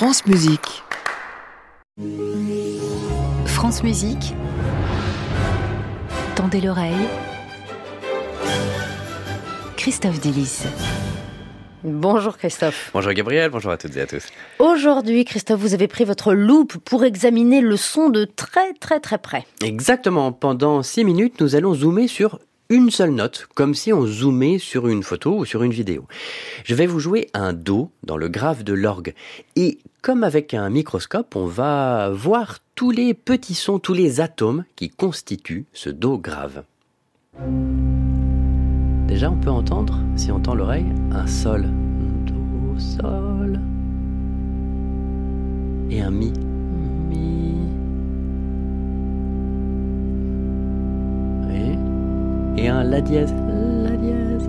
France Musique. France Musique. Tendez l'oreille. Christophe Delis. Bonjour Christophe. Bonjour Gabriel, bonjour à toutes et à tous. Aujourd'hui, Christophe, vous avez pris votre loupe pour examiner le son de très très très près. Exactement, pendant six minutes, nous allons zoomer sur une seule note, comme si on zoomait sur une photo ou sur une vidéo. Je vais vous jouer un Do dans le grave de l'orgue. Et comme avec un microscope, on va voir tous les petits sons, tous les atomes qui constituent ce Do grave. Déjà, on peut entendre, si on tend l'oreille, un sol. Do, sol. Et un mi. Mi. Et, et un la dièse. La dièse.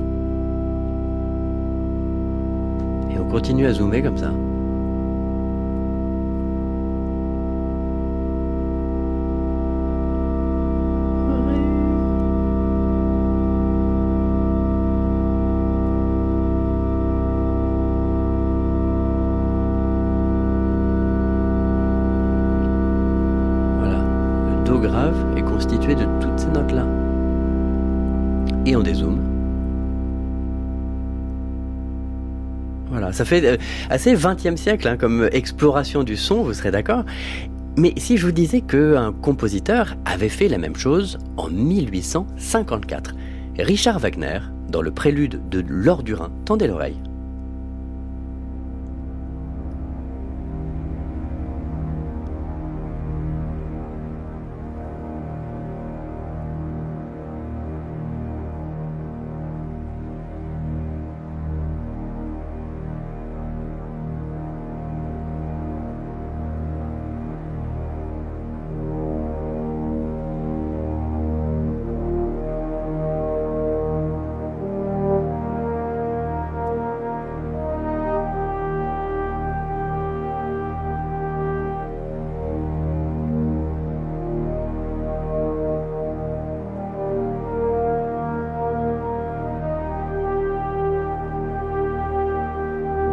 Et on continue à zoomer comme ça. Notes-là. Et on dézoome. Voilà, ça fait assez 20e siècle hein, comme exploration du son, vous serez d'accord Mais si je vous disais qu'un compositeur avait fait la même chose en 1854, Richard Wagner, dans le prélude de L'Or du Rhin, tendez l'oreille.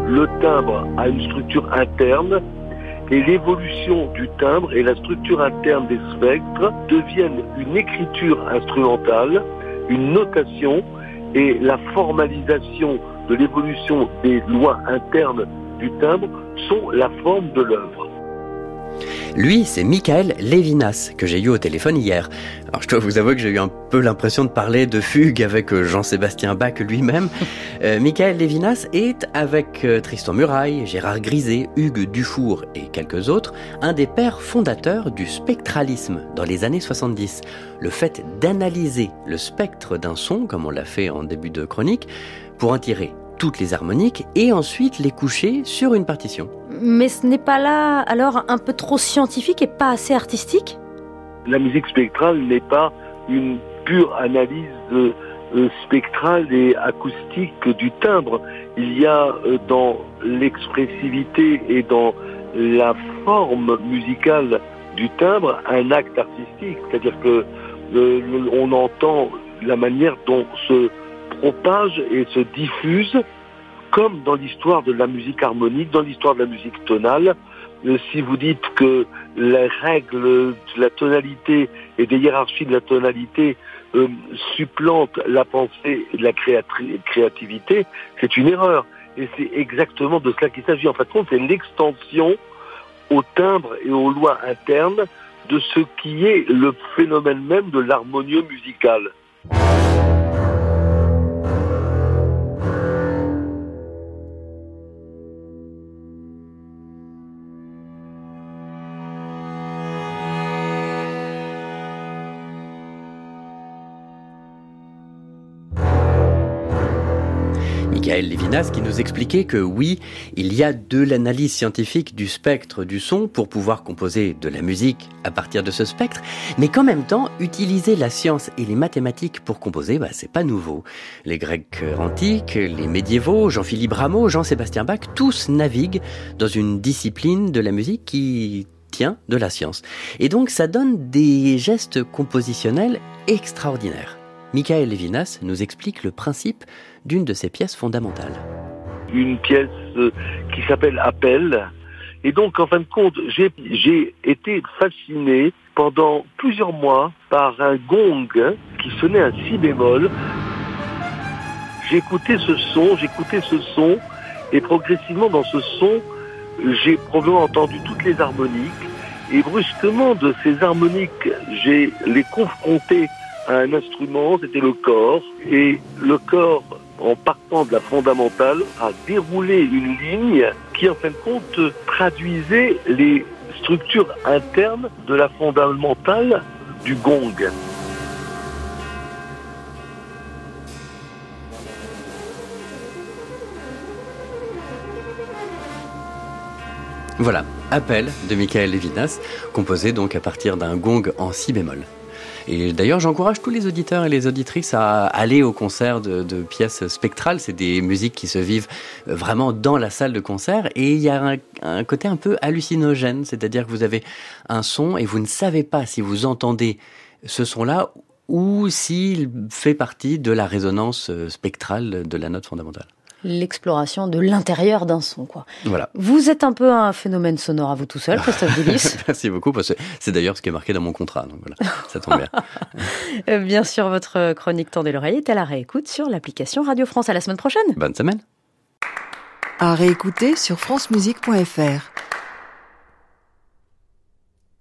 Le timbre a une structure interne et l'évolution du timbre et la structure interne des spectres deviennent une écriture instrumentale, une notation et la formalisation de l'évolution des lois internes du timbre sont la forme de l'œuvre. Lui, c'est Michael Levinas, que j'ai eu au téléphone hier. Alors je dois vous avouer que j'ai eu un peu l'impression de parler de fugue avec euh, Jean-Sébastien Bach lui-même. euh, Michael Levinas est, avec euh, Tristan Muraille, Gérard Griset, Hugues Dufour et quelques autres, un des pères fondateurs du spectralisme dans les années 70. Le fait d'analyser le spectre d'un son, comme on l'a fait en début de chronique, pour en tirer toutes les harmoniques et ensuite les coucher sur une partition. Mais ce n'est pas là alors un peu trop scientifique et pas assez artistique? La musique spectrale n'est pas une pure analyse euh, spectrale et acoustique du timbre. Il y a euh, dans l'expressivité et dans la forme musicale du timbre un acte artistique, c'est-à-dire que euh, on entend la manière dont se propage et se diffuse, comme dans l'histoire de la musique harmonique, dans l'histoire de la musique tonale. Euh, si vous dites que les règles de la tonalité et des hiérarchies de la tonalité euh, supplantent la pensée et la créativité, c'est une erreur. Et c'est exactement de cela qu'il s'agit. En fait, c'est l'extension au timbre et aux lois internes de ce qui est le phénomène même de l'harmonieux musical. Michael Levinas qui nous expliquait que oui, il y a de l'analyse scientifique du spectre du son pour pouvoir composer de la musique à partir de ce spectre, mais qu'en même temps, utiliser la science et les mathématiques pour composer, bah, c'est pas nouveau. Les Grecs antiques, les médiévaux, Jean-Philippe Rameau, Jean-Sébastien Bach, tous naviguent dans une discipline de la musique qui tient de la science. Et donc ça donne des gestes compositionnels extraordinaires. Michael Levinas nous explique le principe d'une de ses pièces fondamentales. Une pièce qui s'appelle Appel, Et donc, en fin de compte, j'ai été fasciné pendant plusieurs mois par un gong qui sonnait un si bémol. J'écoutais ce son, j'écoutais ce son, et progressivement dans ce son, j'ai probablement entendu toutes les harmoniques, et brusquement de ces harmoniques, j'ai les confronté un instrument, c'était le corps, et le corps, en partant de la fondamentale, a déroulé une ligne qui, en fin de compte, traduisait les structures internes de la fondamentale du gong. Voilà, Appel de Michael Levinas, composé donc à partir d'un gong en si bémol. Et d'ailleurs, j'encourage tous les auditeurs et les auditrices à aller au concert de, pièces spectrales. C'est des musiques qui se vivent vraiment dans la salle de concert. Et il y a un, côté un peu hallucinogène, c'est-à-dire que vous avez un son et vous ne savez pas si vous entendez ce son-là ou s'il fait partie de la résonance spectrale de la note fondamentale l'exploration de l'intérieur d'un son. Quoi. Voilà. Vous êtes un peu un phénomène sonore à vous tout seul, Christophe Delis. Merci beaucoup, parce que c'est d'ailleurs ce qui est marqué dans mon contrat. Donc voilà, ça tombe bien. Euh, bien sûr, votre chronique Tendez l'oreille est à la réécoute sur l'application Radio France. À la semaine prochaine. Bonne semaine. À réécouter sur francemusique.fr.